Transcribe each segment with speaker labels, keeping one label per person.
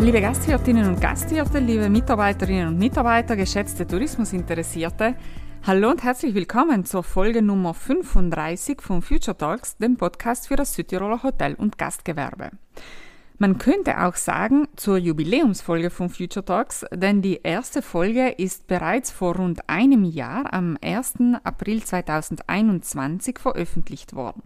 Speaker 1: Liebe Gastwirtinnen und Gastwirte, liebe Mitarbeiterinnen und Mitarbeiter, geschätzte Tourismusinteressierte, hallo und herzlich willkommen zur Folge Nummer 35 von Future Talks, dem Podcast für das Südtiroler Hotel- und Gastgewerbe. Man könnte auch sagen zur Jubiläumsfolge von Future Talks, denn die erste Folge ist bereits vor rund einem Jahr am 1. April 2021 veröffentlicht worden.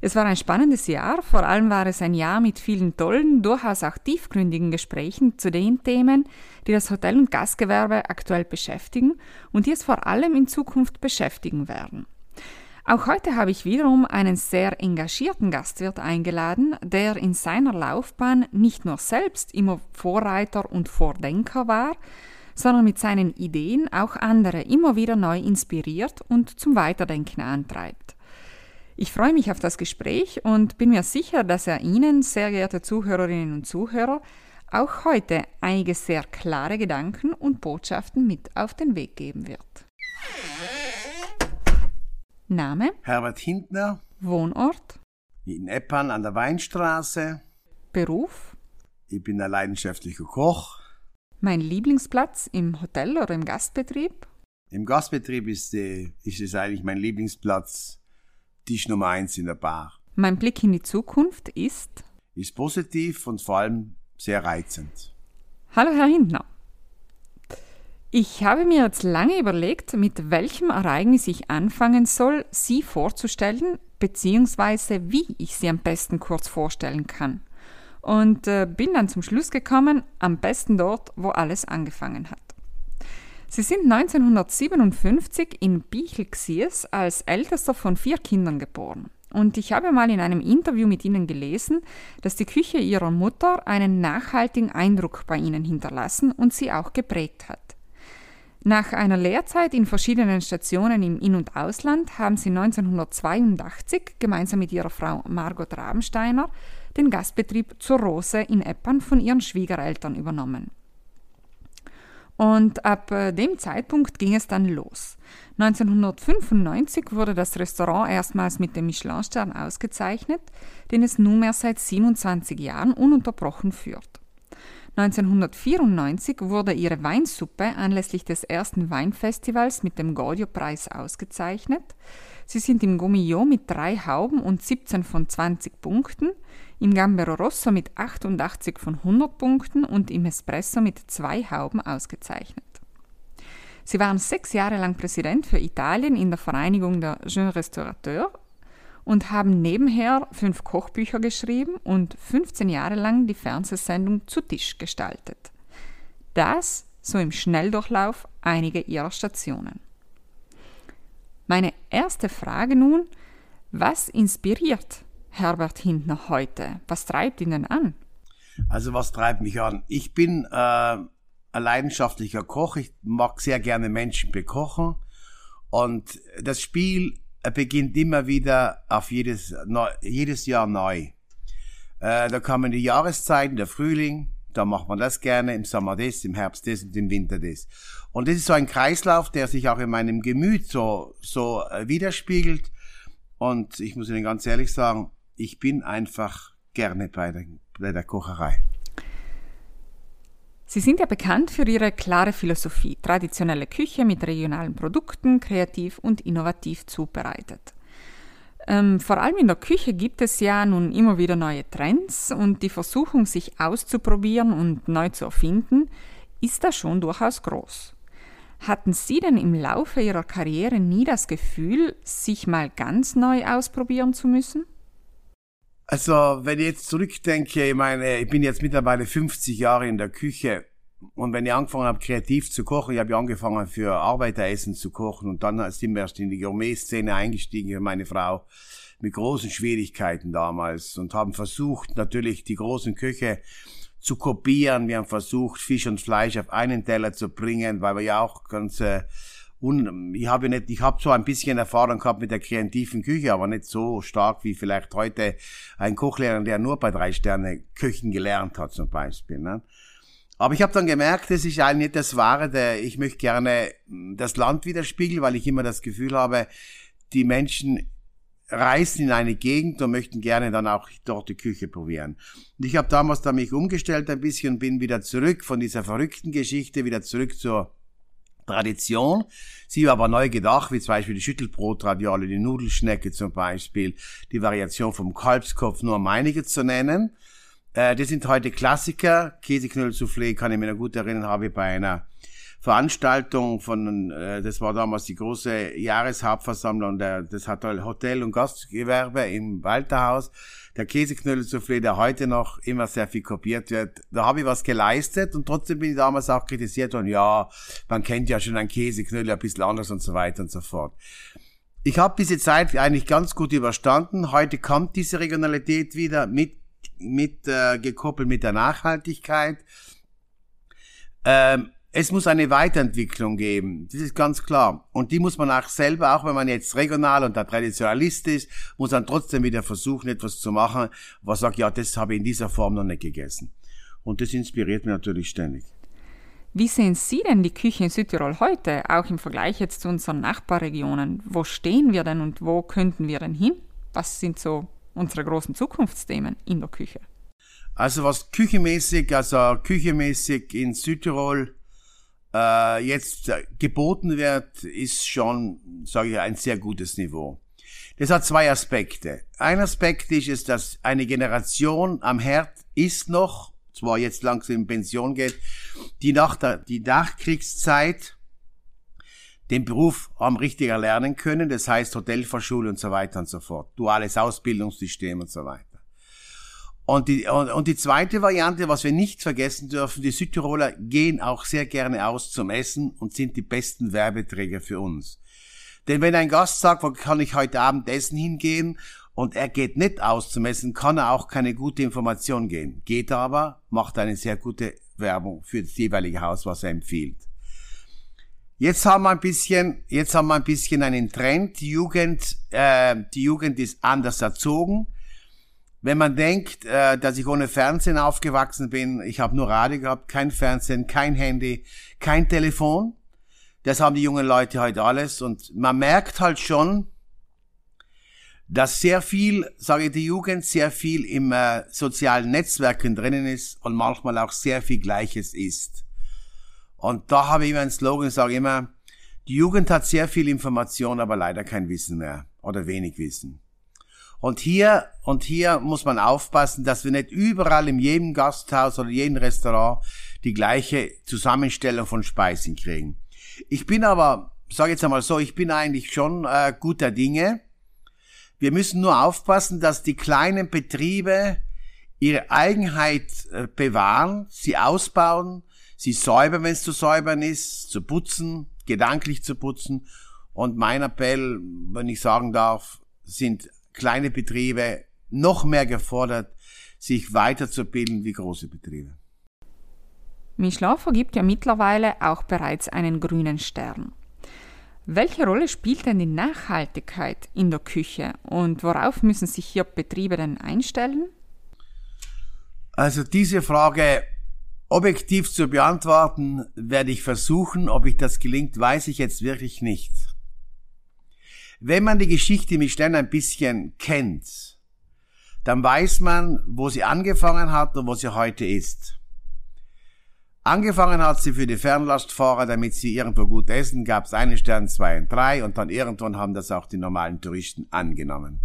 Speaker 1: Es war ein spannendes Jahr, vor allem war es ein Jahr mit vielen tollen, durchaus auch tiefgründigen Gesprächen zu den Themen, die das Hotel- und Gastgewerbe aktuell beschäftigen und die es vor allem in Zukunft beschäftigen werden. Auch heute habe ich wiederum einen sehr engagierten Gastwirt eingeladen, der in seiner Laufbahn nicht nur selbst immer Vorreiter und Vordenker war, sondern mit seinen Ideen auch andere immer wieder neu inspiriert und zum Weiterdenken antreibt. Ich freue mich auf das Gespräch und bin mir sicher, dass er Ihnen, sehr geehrte Zuhörerinnen und Zuhörer, auch heute einige sehr klare Gedanken und Botschaften mit auf den Weg geben wird. Name?
Speaker 2: Herbert Hintner.
Speaker 1: Wohnort?
Speaker 2: In Eppan an der Weinstraße.
Speaker 1: Beruf?
Speaker 2: Ich bin ein leidenschaftlicher Koch.
Speaker 1: Mein Lieblingsplatz im Hotel oder im Gastbetrieb?
Speaker 2: Im Gastbetrieb ist, die, ist es eigentlich mein Lieblingsplatz, Tisch Nummer eins in der Bar.
Speaker 1: Mein Blick in die Zukunft ist?
Speaker 2: Ist positiv und vor allem sehr reizend.
Speaker 1: Hallo Herr Hintner. Ich habe mir jetzt lange überlegt, mit welchem Ereignis ich anfangen soll, Sie vorzustellen, beziehungsweise wie ich Sie am besten kurz vorstellen kann. Und äh, bin dann zum Schluss gekommen, am besten dort, wo alles angefangen hat. Sie sind 1957 in Bichelxiers als ältester von vier Kindern geboren. Und ich habe mal in einem Interview mit Ihnen gelesen, dass die Küche Ihrer Mutter einen nachhaltigen Eindruck bei Ihnen hinterlassen und sie auch geprägt hat. Nach einer Lehrzeit in verschiedenen Stationen im In- und Ausland haben sie 1982 gemeinsam mit ihrer Frau Margot Rabensteiner den Gastbetrieb zur Rose in Eppan von ihren Schwiegereltern übernommen. Und ab äh, dem Zeitpunkt ging es dann los. 1995 wurde das Restaurant erstmals mit dem Michelin-Stern ausgezeichnet, den es nunmehr seit 27 Jahren ununterbrochen führt. 1994 wurde ihre Weinsuppe anlässlich des ersten Weinfestivals mit dem Gaudio-Preis ausgezeichnet. Sie sind im Gummillon mit drei Hauben und 17 von 20 Punkten, im Gambero Rosso mit 88 von 100 Punkten und im Espresso mit zwei Hauben ausgezeichnet. Sie waren sechs Jahre lang Präsident für Italien in der Vereinigung der Jeunes Restaurateurs und haben nebenher fünf Kochbücher geschrieben und 15 Jahre lang die Fernsehsendung zu Tisch gestaltet. Das so im Schnelldurchlauf einige ihrer Stationen. Meine erste Frage nun, was inspiriert Herbert Hindner heute? Was treibt ihn denn an?
Speaker 2: Also was treibt mich an? Ich bin äh, ein leidenschaftlicher Koch. Ich mag sehr gerne Menschen bekochen. Und das Spiel er beginnt immer wieder auf jedes, jedes Jahr neu. Äh, da kommen die Jahreszeiten, der Frühling, da macht man das gerne, im Sommer das, im Herbst das und im Winter das. Und das ist so ein Kreislauf, der sich auch in meinem Gemüt so, so äh, widerspiegelt. Und ich muss Ihnen ganz ehrlich sagen, ich bin einfach gerne bei der, bei der Kocherei.
Speaker 1: Sie sind ja bekannt für Ihre klare Philosophie, traditionelle Küche mit regionalen Produkten, kreativ und innovativ zubereitet. Ähm, vor allem in der Küche gibt es ja nun immer wieder neue Trends und die Versuchung, sich auszuprobieren und neu zu erfinden, ist da schon durchaus groß. Hatten Sie denn im Laufe Ihrer Karriere nie das Gefühl, sich mal ganz neu ausprobieren zu müssen?
Speaker 2: Also, wenn ich jetzt zurückdenke, ich meine, ich bin jetzt mittlerweile 50 Jahre in der Küche. Und wenn ich angefangen habe, kreativ zu kochen, ich habe ja angefangen für Arbeiteressen zu kochen. Und dann sind wir erst in die Gourmet-Szene eingestiegen, meine Frau, mit großen Schwierigkeiten damals. Und haben versucht, natürlich die großen Köche zu kopieren. Wir haben versucht, Fisch und Fleisch auf einen Teller zu bringen, weil wir ja auch ganz äh, und ich habe nicht, ich habe so ein bisschen Erfahrung gehabt mit der kreativen Küche, aber nicht so stark wie vielleicht heute ein Kochlehrer, der nur bei drei Sterne Küchen gelernt hat zum Beispiel. Ne? Aber ich habe dann gemerkt, das ist eigentlich nicht das Wahre. Der, ich möchte gerne das Land widerspiegeln, weil ich immer das Gefühl habe, die Menschen reisen in eine Gegend und möchten gerne dann auch dort die Küche probieren. Und ich habe damals da mich umgestellt ein bisschen und bin wieder zurück von dieser verrückten Geschichte, wieder zurück zur Tradition. Sie war aber neu gedacht, wie zum Beispiel die Schüttelbrotraviole, die Nudelschnecke zum Beispiel, die Variation vom Kalbskopf, nur um einige zu nennen. Äh, das sind heute Klassiker. Käseknödelsoufflé kann ich mir noch gut erinnern, habe ich bei einer Veranstaltung von, äh, das war damals die große Jahreshauptversammlung der, das Hotel- und Gastgewerbe im Walterhaus. Der Käseknödelsoufflé, der heute noch immer sehr viel kopiert wird. Da habe ich was geleistet und trotzdem bin ich damals auch kritisiert worden, ja, man kennt ja schon einen Käseknödel ein bisschen anders und so weiter und so fort. Ich habe diese Zeit eigentlich ganz gut überstanden. Heute kommt diese Regionalität wieder mit, mit äh, gekoppelt mit der Nachhaltigkeit. Ähm, es muss eine Weiterentwicklung geben. Das ist ganz klar. Und die muss man auch selber, auch wenn man jetzt regional und der Traditionalist ist, muss man trotzdem wieder versuchen, etwas zu machen, was sagt, ja, das habe ich in dieser Form noch nicht gegessen. Und das inspiriert mich natürlich ständig.
Speaker 1: Wie sehen Sie denn die Küche in Südtirol heute, auch im Vergleich jetzt zu unseren Nachbarregionen? Wo stehen wir denn und wo könnten wir denn hin? Was sind so unsere großen Zukunftsthemen in der Küche?
Speaker 2: Also was küchemäßig, also küchemäßig in Südtirol äh, jetzt geboten wird, ist schon, sage ich, ein sehr gutes Niveau. Das hat zwei Aspekte. Ein Aspekt ist es, dass eine Generation am Herd ist noch, zwar jetzt langsam in Pension geht, die nach der die Nachkriegszeit den Beruf haben richtig erlernen können, das heißt Hotelfachschule und so weiter und so fort, duales Ausbildungssystem und so weiter. Und die, und, und die zweite Variante, was wir nicht vergessen dürfen, die Südtiroler gehen auch sehr gerne aus zum Essen und sind die besten Werbeträger für uns. Denn wenn ein Gast sagt, wo kann ich heute Abend essen hingehen und er geht nicht aus zum Essen, kann er auch keine gute Information gehen. Geht er aber, macht eine sehr gute Werbung für das jeweilige Haus, was er empfiehlt. Jetzt haben wir ein bisschen, jetzt haben wir ein bisschen einen Trend. Die Jugend, äh, die Jugend ist anders erzogen. Wenn man denkt, äh, dass ich ohne Fernsehen aufgewachsen bin, ich habe nur Radio gehabt, kein Fernsehen, kein Handy, kein Telefon. Das haben die jungen Leute heute alles und man merkt halt schon, dass sehr viel, sage ich die Jugend, sehr viel im äh, sozialen Netzwerken drinnen ist und manchmal auch sehr viel Gleiches ist. Und da habe ich immer einen Slogan, sage immer, die Jugend hat sehr viel Information, aber leider kein Wissen mehr oder wenig Wissen. Und hier, und hier muss man aufpassen, dass wir nicht überall in jedem Gasthaus oder jedem Restaurant die gleiche Zusammenstellung von Speisen kriegen. Ich bin aber, sage jetzt einmal so, ich bin eigentlich schon äh, guter Dinge. Wir müssen nur aufpassen, dass die kleinen Betriebe ihre Eigenheit äh, bewahren, sie ausbauen, sie säubern, wenn es zu säubern ist, zu putzen, gedanklich zu putzen. Und mein Appell, wenn ich sagen darf, sind kleine Betriebe noch mehr gefordert, sich weiterzubilden wie große Betriebe.
Speaker 1: Michelin vergibt ja mittlerweile auch bereits einen grünen Stern. Welche Rolle spielt denn die Nachhaltigkeit in der Küche und worauf müssen sich hier Betriebe denn einstellen?
Speaker 2: Also diese Frage objektiv zu beantworten, werde ich versuchen. Ob ich das gelingt, weiß ich jetzt wirklich nicht. Wenn man die Geschichte Michelin ein bisschen kennt, dann weiß man, wo sie angefangen hat und wo sie heute ist. Angefangen hat sie für die Fernlastfahrer, damit sie irgendwo gut essen, gab es einen Stern, zwei und drei und dann irgendwann haben das auch die normalen Touristen angenommen.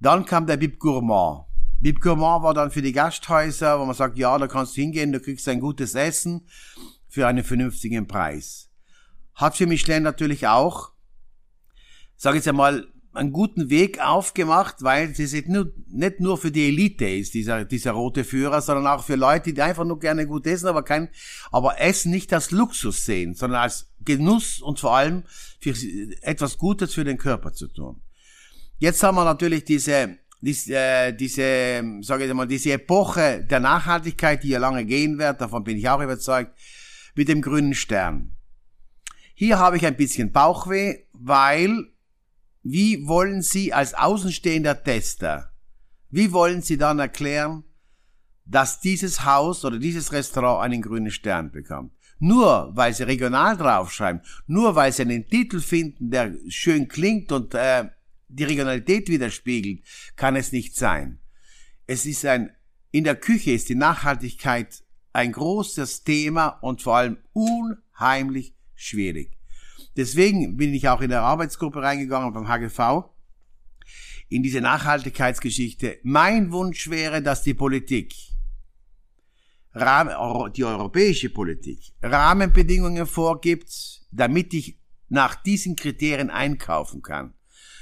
Speaker 2: Dann kam der Bib Gourmand. Bib Gourmand war dann für die Gasthäuser, wo man sagt, ja, da kannst du hingehen, du kriegst ein gutes Essen für einen vernünftigen Preis. Hat für Michelin natürlich auch sage ich einmal, einen guten Weg aufgemacht, weil nur, nicht nur für die Elite ist, dieser, dieser rote Führer, sondern auch für Leute, die einfach nur gerne gut essen, aber kein, aber Essen nicht als Luxus sehen, sondern als Genuss und vor allem für etwas Gutes für den Körper zu tun. Jetzt haben wir natürlich diese, diese, äh, diese, sage ich mal, diese Epoche der Nachhaltigkeit, die ja lange gehen wird, davon bin ich auch überzeugt, mit dem grünen Stern. Hier habe ich ein bisschen Bauchweh, weil wie wollen Sie als außenstehender Tester, wie wollen Sie dann erklären, dass dieses Haus oder dieses Restaurant einen grünen Stern bekommt? Nur weil Sie regional draufschreiben, nur weil Sie einen Titel finden, der schön klingt und äh, die Regionalität widerspiegelt, kann es nicht sein. Es ist ein, in der Küche ist die Nachhaltigkeit ein großes Thema und vor allem unheimlich schwierig. Deswegen bin ich auch in der Arbeitsgruppe reingegangen beim HGV in diese Nachhaltigkeitsgeschichte. Mein Wunsch wäre, dass die Politik, die europäische Politik, Rahmenbedingungen vorgibt, damit ich nach diesen Kriterien einkaufen kann.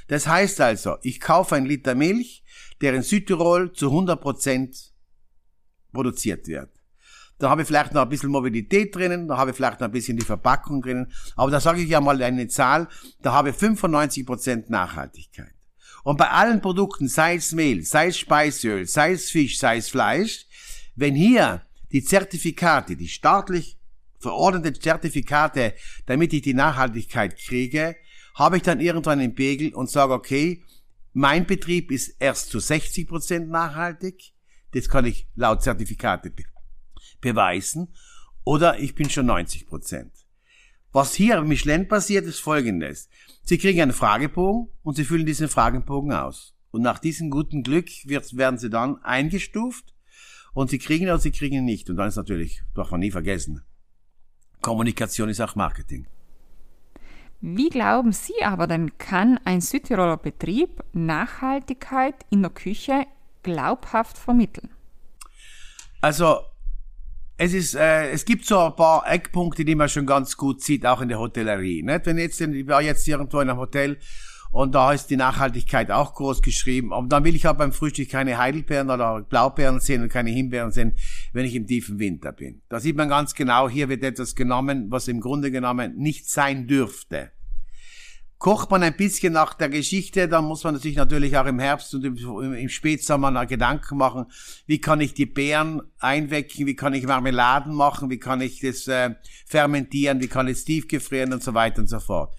Speaker 2: Das heißt also, ich kaufe ein Liter Milch, der in Südtirol zu 100 Prozent produziert wird. Da habe ich vielleicht noch ein bisschen Mobilität drinnen, da habe ich vielleicht noch ein bisschen die Verpackung drinnen, aber da sage ich ja mal eine Zahl, da habe ich 95 Prozent Nachhaltigkeit. Und bei allen Produkten, sei es Mehl, sei es Speiseöl, sei es Fisch, sei es Fleisch, wenn hier die Zertifikate, die staatlich verordnete Zertifikate, damit ich die Nachhaltigkeit kriege, habe ich dann irgendwann einen Pegel und sage, okay, mein Betrieb ist erst zu 60 Prozent nachhaltig, das kann ich laut Zertifikate beweisen, oder ich bin schon 90%. Prozent. Was hier im Michelin passiert, ist folgendes. Sie kriegen einen Fragebogen und Sie füllen diesen Fragebogen aus. Und nach diesem guten Glück wird, werden Sie dann eingestuft und Sie kriegen oder Sie kriegen ihn nicht. Und dann ist natürlich, darf man nie vergessen, Kommunikation ist auch Marketing.
Speaker 1: Wie glauben Sie aber denn, kann ein Südtiroler Betrieb Nachhaltigkeit in der Küche glaubhaft vermitteln?
Speaker 2: Also, es ist, äh, es gibt so ein paar Eckpunkte, die man schon ganz gut sieht, auch in der Hotellerie. Nicht? Wenn jetzt, ich war jetzt irgendwo in einem Hotel und da ist die Nachhaltigkeit auch groß geschrieben. Und dann will ich auch beim Frühstück keine Heidelbeeren oder Blaubeeren sehen und keine Himbeeren sehen, wenn ich im tiefen Winter bin. Da sieht man ganz genau, hier wird etwas genommen, was im Grunde genommen nicht sein dürfte. Kocht man ein bisschen nach der Geschichte, dann muss man sich natürlich auch im Herbst und im, im Spätsommer Gedanken machen, wie kann ich die Beeren einwecken, wie kann ich Marmeladen machen, wie kann ich das äh, fermentieren, wie kann ich es tiefgefrieren und so weiter und so fort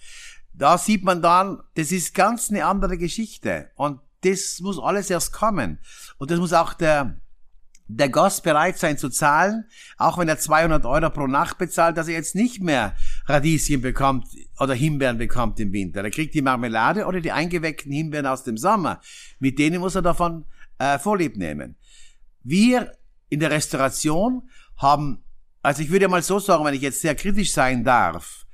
Speaker 2: da sieht man dann, das ist ganz eine andere Geschichte. Und das muss alles erst kommen. Und das muss auch der, der Gast bereit sein zu zahlen, auch wenn er 200 Euro pro Nacht bezahlt, dass er jetzt nicht mehr Radieschen bekommt oder Himbeeren bekommt im Winter. Er kriegt die Marmelade oder die eingeweckten Himbeeren aus dem Sommer. Mit denen muss er davon äh, Vorlieb nehmen. Wir in der Restauration haben, also ich würde mal so sagen, wenn ich jetzt sehr kritisch sein darf,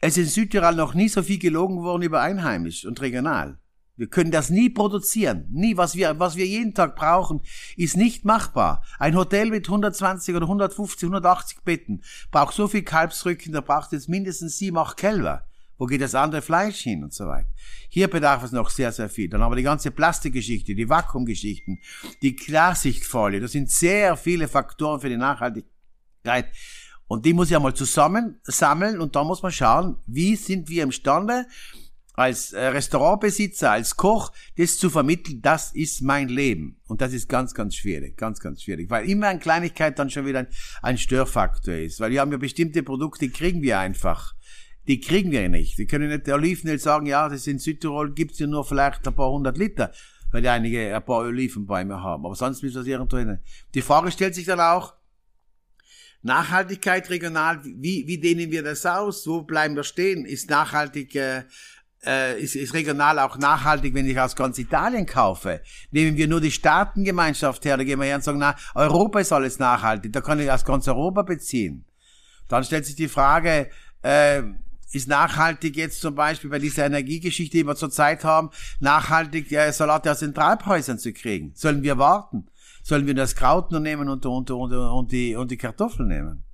Speaker 2: es ist in Südtirol noch nie so viel gelogen worden über einheimisch und regional. Wir können das nie produzieren. Nie. Was wir, was wir jeden Tag brauchen, ist nicht machbar. Ein Hotel mit 120 oder 150, 180 Betten braucht so viel Kalbsrücken, da braucht es mindestens sieben, acht Kälber. Wo geht das andere Fleisch hin und so weiter? Hier bedarf es noch sehr, sehr viel. Dann haben wir die ganze Plastikgeschichte, die Vakuumgeschichten, die Klarsichtfolie. Das sind sehr viele Faktoren für die Nachhaltigkeit, und die muss ich einmal zusammen sammeln und da muss man schauen, wie sind wir imstande, als äh, Restaurantbesitzer, als Koch, das zu vermitteln, das ist mein Leben. Und das ist ganz, ganz schwierig, ganz, ganz schwierig, weil immer eine Kleinigkeit dann schon wieder ein, ein Störfaktor ist, weil wir haben ja bestimmte Produkte, kriegen wir einfach. Die kriegen wir nicht. Wir können nicht der Olivenöl sagen, ja, das in Südtirol gibt's ja nur vielleicht ein paar hundert Liter, weil die einige ein paar Olivenbäume haben. Aber sonst müssen wir es irgendwo hin. Die Frage stellt sich dann auch, Nachhaltigkeit regional, wie, wie dehnen wir das aus? Wo bleiben wir stehen? Ist nachhaltig, äh, äh, ist, ist regional auch nachhaltig, wenn ich aus ganz Italien kaufe? Nehmen wir nur die Staatengemeinschaft her, da gehen wir her und sagen, na, Europa ist alles nachhaltig, da kann ich aus ganz Europa beziehen. Dann stellt sich die Frage, äh, ist nachhaltig jetzt zum Beispiel bei dieser Energiegeschichte, die wir zurzeit haben, nachhaltig äh, Salate aus den Treibhäusern zu kriegen? Sollen wir warten? Sollen wir das Kraut nur nehmen und, und, und, und, die, und die Kartoffeln nehmen?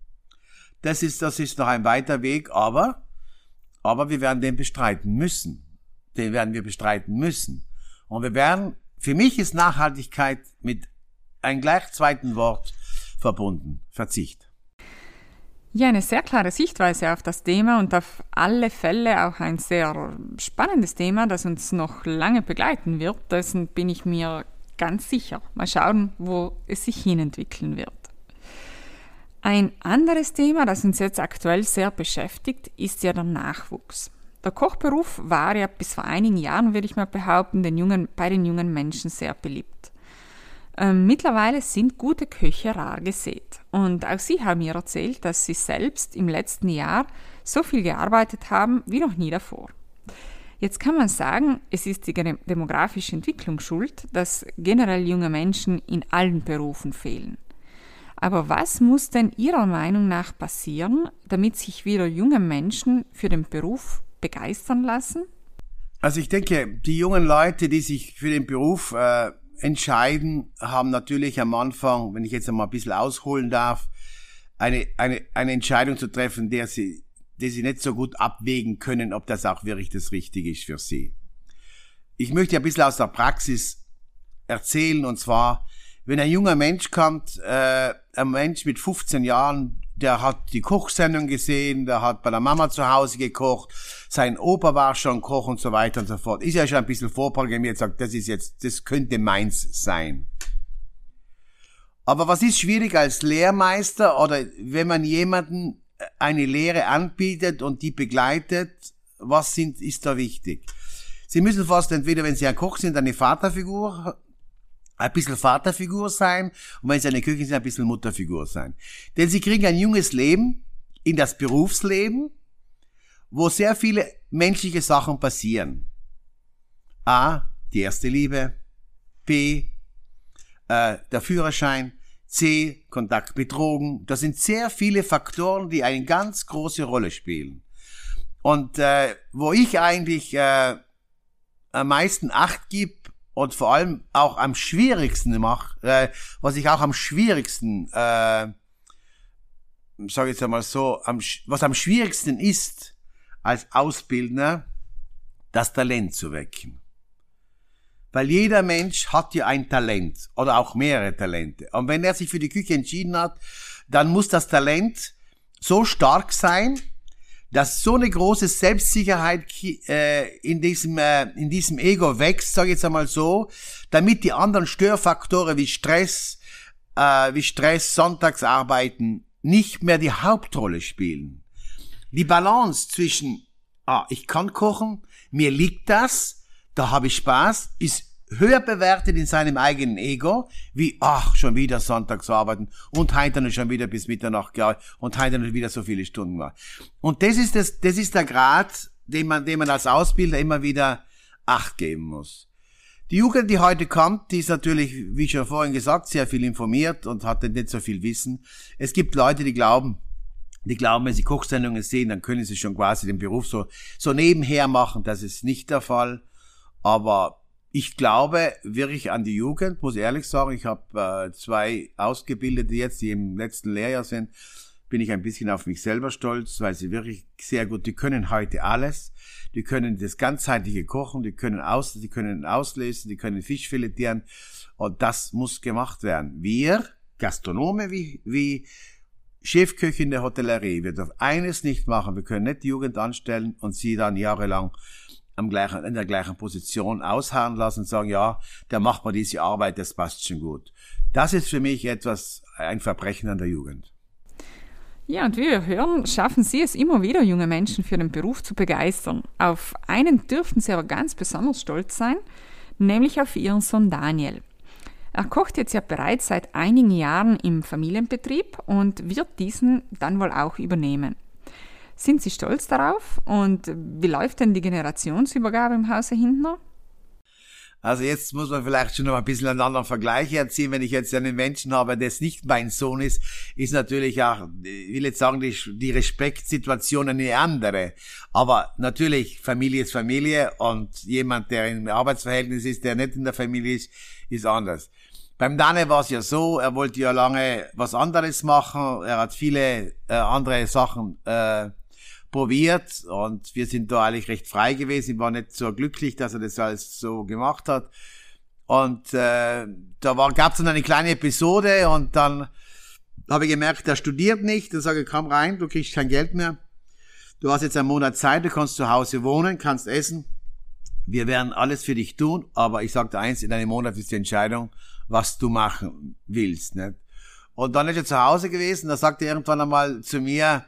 Speaker 2: Das ist, das ist noch ein weiter Weg, aber, aber wir werden den bestreiten müssen. Den werden wir bestreiten müssen. Und wir werden, für mich ist Nachhaltigkeit mit einem gleich zweiten Wort verbunden. Verzicht.
Speaker 1: Ja, eine sehr klare Sichtweise auf das Thema und auf alle Fälle auch ein sehr spannendes Thema, das uns noch lange begleiten wird. Dessen bin ich mir ganz sicher. Mal schauen, wo es sich hinentwickeln wird. Ein anderes Thema, das uns jetzt aktuell sehr beschäftigt, ist ja der Nachwuchs. Der Kochberuf war ja bis vor einigen Jahren, würde ich mal behaupten, den jungen, bei den jungen Menschen sehr beliebt. Ähm, mittlerweile sind gute Köche rar gesät. Und auch Sie haben mir erzählt, dass Sie selbst im letzten Jahr so viel gearbeitet haben wie noch nie davor. Jetzt kann man sagen, es ist die demografische Entwicklung schuld, dass generell junge Menschen in allen Berufen fehlen. Aber was muss denn Ihrer Meinung nach passieren, damit sich wieder junge Menschen für den Beruf begeistern lassen?
Speaker 2: Also ich denke, die jungen Leute, die sich für den Beruf äh, entscheiden, haben natürlich am Anfang, wenn ich jetzt einmal ein bisschen ausholen darf, eine, eine, eine Entscheidung zu treffen, der sie, die sie nicht so gut abwägen können, ob das auch wirklich das Richtige ist für sie. Ich möchte ein bisschen aus der Praxis erzählen, und zwar, wenn ein junger Mensch kommt, äh, ein Mensch mit 15 Jahren, der hat die Kochsendung gesehen, der hat bei der Mama zu Hause gekocht, sein Opa war schon Koch und so weiter und so fort. Ist ja schon ein bisschen vorprogrammiert, sagt, das ist jetzt, das könnte meins sein. Aber was ist schwierig als Lehrmeister oder wenn man jemanden eine Lehre anbietet und die begleitet, was sind, ist da wichtig? Sie müssen fast entweder, wenn Sie ein Koch sind, eine Vaterfigur ein bisschen Vaterfigur sein und wenn sie eine Küche sind, ein bisschen Mutterfigur sein. Denn sie kriegen ein junges Leben in das Berufsleben, wo sehr viele menschliche Sachen passieren. A, die erste Liebe. B, äh, der Führerschein. C, Kontakt mit Drogen. Das sind sehr viele Faktoren, die eine ganz große Rolle spielen. Und äh, wo ich eigentlich äh, am meisten Acht gebe, und vor allem auch am schwierigsten mache, äh, was ich auch am schwierigsten, äh, sage jetzt einmal so, am, was am schwierigsten ist als Ausbildner, das Talent zu wecken. Weil jeder Mensch hat ja ein Talent oder auch mehrere Talente. Und wenn er sich für die Küche entschieden hat, dann muss das Talent so stark sein, dass so eine große Selbstsicherheit äh, in diesem äh, in diesem Ego wächst, sage ich jetzt einmal so, damit die anderen Störfaktoren wie Stress, äh, wie Stress, Sonntagsarbeiten nicht mehr die Hauptrolle spielen. Die Balance zwischen ah, ich kann kochen, mir liegt das, da habe ich Spaß, ist höher bewertet in seinem eigenen Ego, wie, ach, schon wieder sonntags arbeiten und heute schon wieder bis Mitternacht gearbeitet und heute noch wieder so viele Stunden war. Und das ist das, das ist der Grad, den man, den man als Ausbilder immer wieder Acht geben muss. Die Jugend, die heute kommt, die ist natürlich, wie schon vorhin gesagt, sehr viel informiert und hat nicht so viel Wissen. Es gibt Leute, die glauben, die glauben, wenn sie Kochsendungen sehen, dann können sie schon quasi den Beruf so, so nebenher machen. Das ist nicht der Fall. Aber ich glaube wirklich an die Jugend, muss ehrlich sagen. Ich habe äh, zwei Ausgebildete jetzt, die im letzten Lehrjahr sind. Bin ich ein bisschen auf mich selber stolz, weil sie wirklich sehr gut, die können heute alles. Die können das ganzheitliche Kochen, die können aus, die können auslesen, die können Fisch filetieren. Und das muss gemacht werden. Wir, Gastronome wie, wie Chefköchin der Hotellerie, wir dürfen eines nicht machen. Wir können nicht die Jugend anstellen und sie dann jahrelang am gleichen, in der gleichen Position ausharren lassen und sagen, ja, der macht mal diese Arbeit, das passt schon gut. Das ist für mich etwas, ein Verbrechen an der Jugend.
Speaker 1: Ja, und wie wir hören, schaffen Sie es immer wieder, junge Menschen für den Beruf zu begeistern. Auf einen dürften Sie aber ganz besonders stolz sein, nämlich auf Ihren Sohn Daniel. Er kocht jetzt ja bereits seit einigen Jahren im Familienbetrieb und wird diesen dann wohl auch übernehmen. Sind Sie stolz darauf? Und wie läuft denn die Generationsübergabe im Hause Hindner?
Speaker 2: Also jetzt muss man vielleicht schon noch ein bisschen einen anderen Vergleich erziehen. Wenn ich jetzt einen Menschen habe, der nicht mein Sohn ist, ist natürlich auch, ich will jetzt sagen, die, die Respektsituation eine andere. Aber natürlich, Familie ist Familie und jemand, der im Arbeitsverhältnis ist, der nicht in der Familie ist, ist anders. Beim Dane war es ja so, er wollte ja lange was anderes machen. Er hat viele äh, andere Sachen äh, probiert und wir sind da eigentlich recht frei gewesen. Ich war nicht so glücklich, dass er das alles so gemacht hat. Und äh, da gab es dann eine kleine Episode und dann habe ich gemerkt, er studiert nicht. Dann sage ich, komm rein, du kriegst kein Geld mehr. Du hast jetzt einen Monat Zeit, du kannst zu Hause wohnen, kannst essen. Wir werden alles für dich tun, aber ich sagte eins, in einem Monat ist die Entscheidung, was du machen willst. Nicht? Und dann ist er zu Hause gewesen, da sagte er irgendwann einmal zu mir,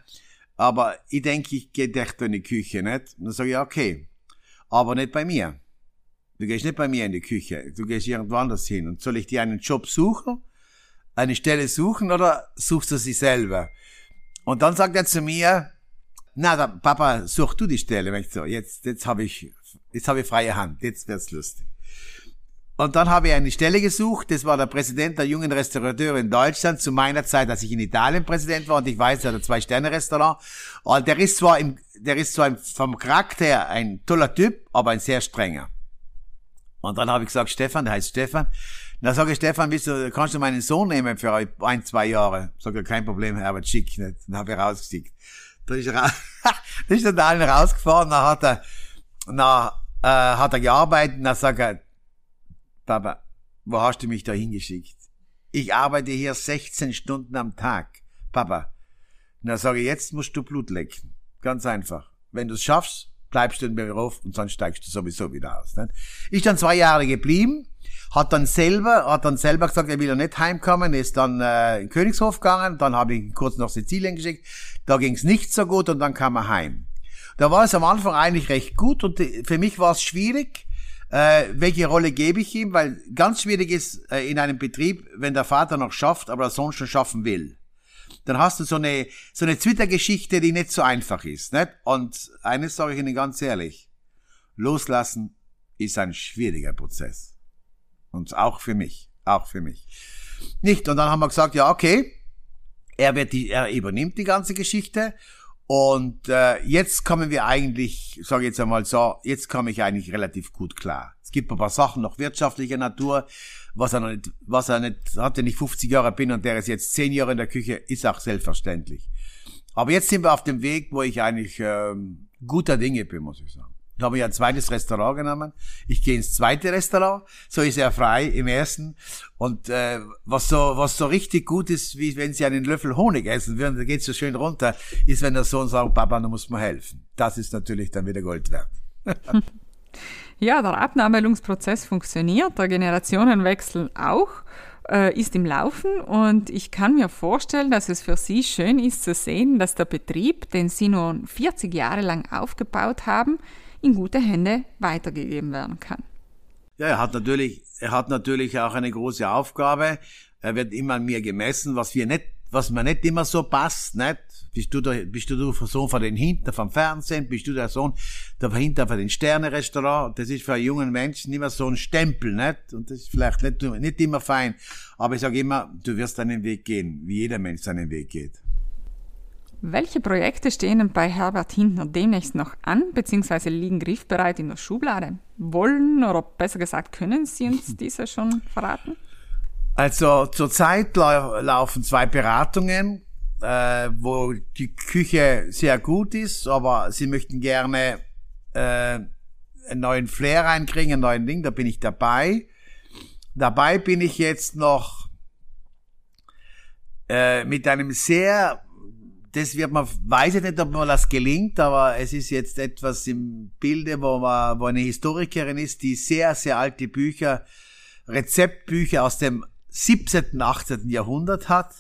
Speaker 2: aber ich denke, ich gehe echt in die Küche, nicht? Und dann sage ich, okay, aber nicht bei mir. Du gehst nicht bei mir in die Küche, du gehst irgendwo anders hin. Und soll ich dir einen Job suchen, eine Stelle suchen oder suchst du sie selber? Und dann sagt er zu mir, na, Papa, such du die Stelle. Und ich so, jetzt, jetzt habe ich jetzt habe ich freie Hand, jetzt wird's lustig. Und dann habe ich eine Stelle gesucht, das war der Präsident der jungen Restaurateure in Deutschland, zu meiner Zeit, als ich in Italien Präsident war, und ich weiß, er hat ein Zwei-Sterne-Restaurant. Und der ist zwar im, der ist zwar vom Charakter her ein toller Typ, aber ein sehr strenger. Und dann habe ich gesagt, Stefan, der heißt Stefan. dann sage ich, Stefan, bist du, kannst du meinen Sohn nehmen für ein, zwei Jahre? Sag ich, kein Problem, Herbert, schick nicht. Dann habe ich rausgeschickt. Dann ist er, dann ist er da rausgefahren, dann hat er, dann, äh, hat er gearbeitet, dann sagt er, Papa, wo hast du mich da hingeschickt? Ich arbeite hier 16 Stunden am Tag. Papa. Na sage jetzt musst du Blut lecken. Ganz einfach. Wenn du es schaffst, bleibst du in Beruf und sonst steigst du sowieso wieder aus. Ne? Ist dann zwei Jahre geblieben, hat dann selber, hat dann selber gesagt, er will ja nicht heimkommen, ist dann äh, in Königshof gegangen, dann habe ich ihn kurz nach Sizilien geschickt, da ging es nicht so gut und dann kam er heim. Da war es am Anfang eigentlich recht gut und für mich war es schwierig, äh, welche Rolle gebe ich ihm? Weil ganz schwierig ist äh, in einem Betrieb, wenn der Vater noch schafft, aber der Sohn schon schaffen will. Dann hast du so eine, so eine Twitter-Geschichte, die nicht so einfach ist. Nicht? Und eines sage ich Ihnen ganz ehrlich. Loslassen ist ein schwieriger Prozess. Und auch für mich. Auch für mich. Nicht. Und dann haben wir gesagt, ja, okay. Er wird die, er übernimmt die ganze Geschichte und äh, jetzt kommen wir eigentlich, sage ich jetzt einmal so, jetzt komme ich eigentlich relativ gut klar. Es gibt ein paar Sachen noch wirtschaftlicher Natur, was er noch nicht, was er nicht, hat er nicht 50 Jahre bin und der ist jetzt 10 Jahre in der Küche, ist auch selbstverständlich. Aber jetzt sind wir auf dem Weg, wo ich eigentlich ähm, guter Dinge bin, muss ich sagen. Da habe ich ein zweites Restaurant genommen. Ich gehe ins zweite Restaurant, so ist er frei im ersten. Und äh, was so was so richtig gut ist, wie wenn sie einen Löffel Honig essen würden, da geht's so schön runter, ist, wenn der Sohn sagt, Papa, du musst mir helfen. Das ist natürlich dann wieder Gold wert.
Speaker 1: ja, der Abnabelungsprozess funktioniert, der Generationenwechsel auch äh, ist im Laufen und ich kann mir vorstellen, dass es für Sie schön ist zu sehen, dass der Betrieb, den Sie nun 40 Jahre lang aufgebaut haben, in gute Hände weitergegeben werden kann.
Speaker 2: Ja, er hat natürlich, er hat natürlich auch eine große Aufgabe. Er wird immer an mir gemessen, was wir nicht, was mir nicht immer so passt, nicht? Bist du der, bist du der Sohn von den Hinter vom Fernsehen? Bist du der Sohn der Hinter von den Sterne-Restaurant? Das ist für einen jungen Menschen immer so ein Stempel, nicht? Und das ist vielleicht nicht, nicht immer fein. Aber ich sage immer, du wirst deinen Weg gehen, wie jeder Mensch seinen Weg geht.
Speaker 1: Welche Projekte stehen bei Herbert Hintner demnächst noch an, beziehungsweise liegen griffbereit in der Schublade? Wollen oder besser gesagt, können Sie uns diese schon verraten?
Speaker 2: Also zurzeit lau laufen zwei Beratungen, äh, wo die Küche sehr gut ist, aber Sie möchten gerne äh, einen neuen Flair reinkriegen, einen neuen Ding, da bin ich dabei. Dabei bin ich jetzt noch äh, mit einem sehr das wird man, weiß ich nicht, ob mir das gelingt, aber es ist jetzt etwas im Bilde, wo man, wo eine Historikerin ist, die sehr, sehr alte Bücher, Rezeptbücher aus dem 17., 18. Jahrhundert hat.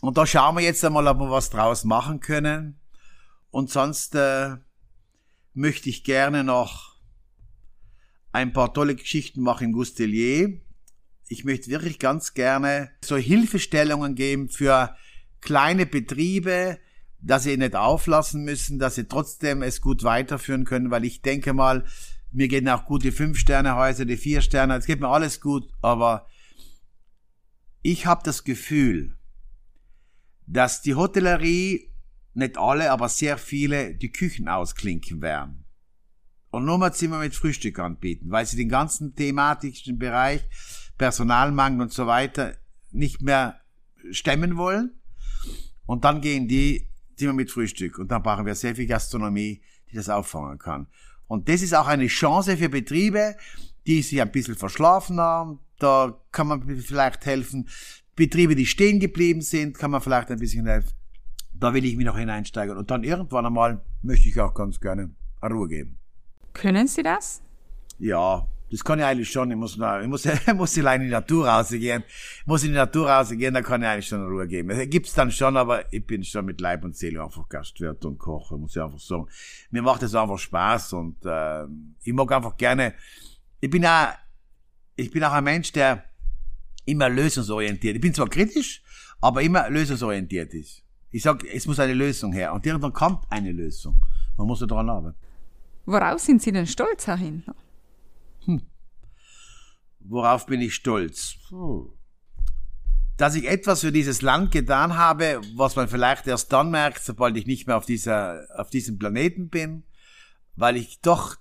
Speaker 2: Und da schauen wir jetzt einmal, ob wir was draus machen können. Und sonst äh, möchte ich gerne noch ein paar tolle Geschichten machen im Gustelier. Ich möchte wirklich ganz gerne so Hilfestellungen geben für kleine Betriebe, dass sie nicht auflassen müssen, dass sie trotzdem es gut weiterführen können, weil ich denke mal, mir gehen auch gut die Fünf-Sterne-Häuser, die Vier-Sterne, es geht mir alles gut, aber ich habe das Gefühl, dass die Hotellerie, nicht alle, aber sehr viele, die Küchen ausklinken werden. Und nur mal Zimmer mit Frühstück anbieten, weil sie den ganzen thematischen Bereich, Personalmangel und so weiter nicht mehr stemmen wollen. Und dann gehen die Zimmer mit Frühstück. Und dann brauchen wir sehr viel Gastronomie, die das auffangen kann. Und das ist auch eine Chance für Betriebe, die sich ein bisschen verschlafen haben. Da kann man vielleicht helfen. Betriebe, die stehen geblieben sind, kann man vielleicht ein bisschen helfen. Da will ich mich noch hineinsteigen. Und dann irgendwann einmal möchte ich auch ganz gerne Ruhe geben.
Speaker 1: Können Sie das?
Speaker 2: Ja, das kann ich eigentlich schon. Ich muss, ich muss, ich muss allein in die Natur rausgehen. Ich muss in die Natur rausgehen, da kann ich eigentlich schon Ruhe geben. Das gibt's dann schon, aber ich bin schon mit Leib und Seele einfach Gastwirt und Koch, muss ich einfach sagen. Mir macht es einfach Spaß und äh, ich mag einfach gerne. Ich bin auch, ich bin auch ein Mensch, der immer lösungsorientiert. Ich bin zwar kritisch, aber immer lösungsorientiert ist. Ich sag, es muss eine Lösung her und irgendwann kommt eine Lösung. Man muss daran arbeiten.
Speaker 1: Worauf sind Sie denn stolz, Herr Hindner?
Speaker 2: Worauf bin ich stolz? Dass ich etwas für dieses Land getan habe, was man vielleicht erst dann merkt, sobald ich nicht mehr auf, dieser, auf diesem Planeten bin, weil ich doch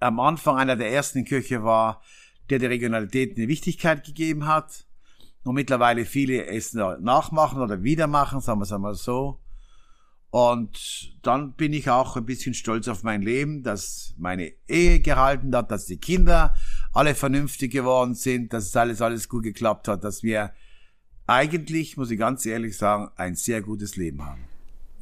Speaker 2: am Anfang einer der ersten Kirche war, der der Regionalität eine Wichtigkeit gegeben hat und mittlerweile viele es nachmachen oder wieder machen, sagen wir es einmal so. Und dann bin ich auch ein bisschen stolz auf mein Leben, dass meine Ehe gehalten hat, dass die Kinder alle vernünftig geworden sind, dass es alles, alles gut geklappt hat, dass wir eigentlich, muss ich ganz ehrlich sagen, ein sehr gutes Leben haben.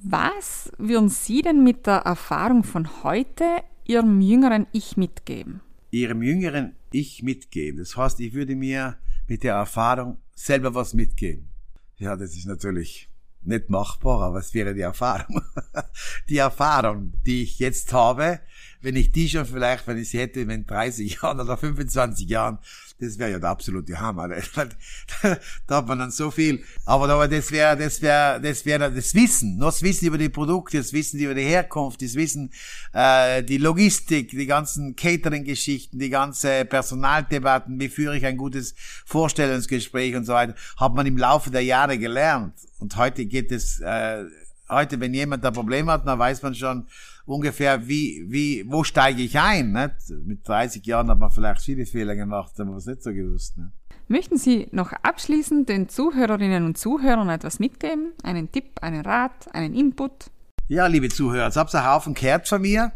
Speaker 1: Was würden Sie denn mit der Erfahrung von heute Ihrem jüngeren Ich mitgeben?
Speaker 2: Ihrem jüngeren Ich mitgeben. Das heißt, ich würde mir mit der Erfahrung selber was mitgeben. Ja, das ist natürlich nicht machbar, aber es wäre die Erfahrung. die Erfahrung, die ich jetzt habe, wenn ich die schon vielleicht, wenn ich sie hätte in 30 Jahren oder 25 Jahren, das wäre ja der absolute Hammer. da hat man dann so viel. Aber, aber das wäre, das wäre, das wäre das Wissen. Nur das Wissen über die Produkte, das Wissen über die Herkunft, das Wissen, äh, die Logistik, die ganzen Catering-Geschichten, die ganze Personaldebatten, wie führe ich ein gutes Vorstellungsgespräch und so weiter, hat man im Laufe der Jahre gelernt. Und heute geht es, äh, heute, wenn jemand ein Problem hat, dann weiß man schon, ungefähr, wie, wie, wo steige ich ein? Nicht? Mit 30 Jahren hat man vielleicht viele Fehler gemacht, aber es nicht so gewusst. Nicht?
Speaker 1: Möchten Sie noch abschließend den Zuhörerinnen und Zuhörern etwas mitgeben? Einen Tipp, einen Rat, einen Input?
Speaker 2: Ja, liebe Zuhörer, jetzt habt ihr einen Haufen gehört von mir.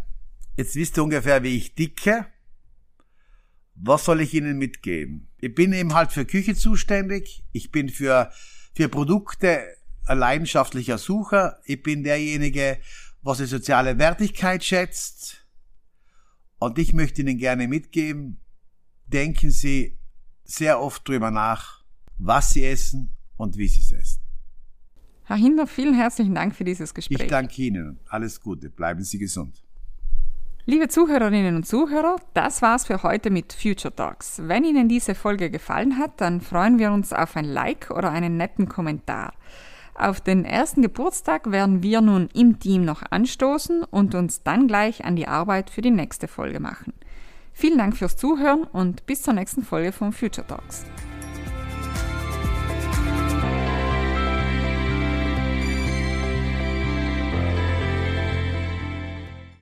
Speaker 2: Jetzt wisst ihr ungefähr, wie ich dicke. Was soll ich Ihnen mitgeben? Ich bin eben halt für Küche zuständig. Ich bin für, für Produkte ein leidenschaftlicher Sucher. Ich bin derjenige, was die soziale Wertigkeit schätzt. Und ich möchte Ihnen gerne mitgeben, denken Sie sehr oft drüber nach, was Sie essen und wie Sie es essen.
Speaker 1: Herr Hinder, vielen herzlichen Dank für dieses Gespräch.
Speaker 2: Ich danke Ihnen. Alles Gute. Bleiben Sie gesund.
Speaker 1: Liebe Zuhörerinnen und Zuhörer, das war's für heute mit Future Talks. Wenn Ihnen diese Folge gefallen hat, dann freuen wir uns auf ein Like oder einen netten Kommentar. Auf den ersten Geburtstag werden wir nun im Team noch anstoßen und uns dann gleich an die Arbeit für die nächste Folge machen. Vielen Dank fürs Zuhören und bis zur nächsten Folge von Future Talks.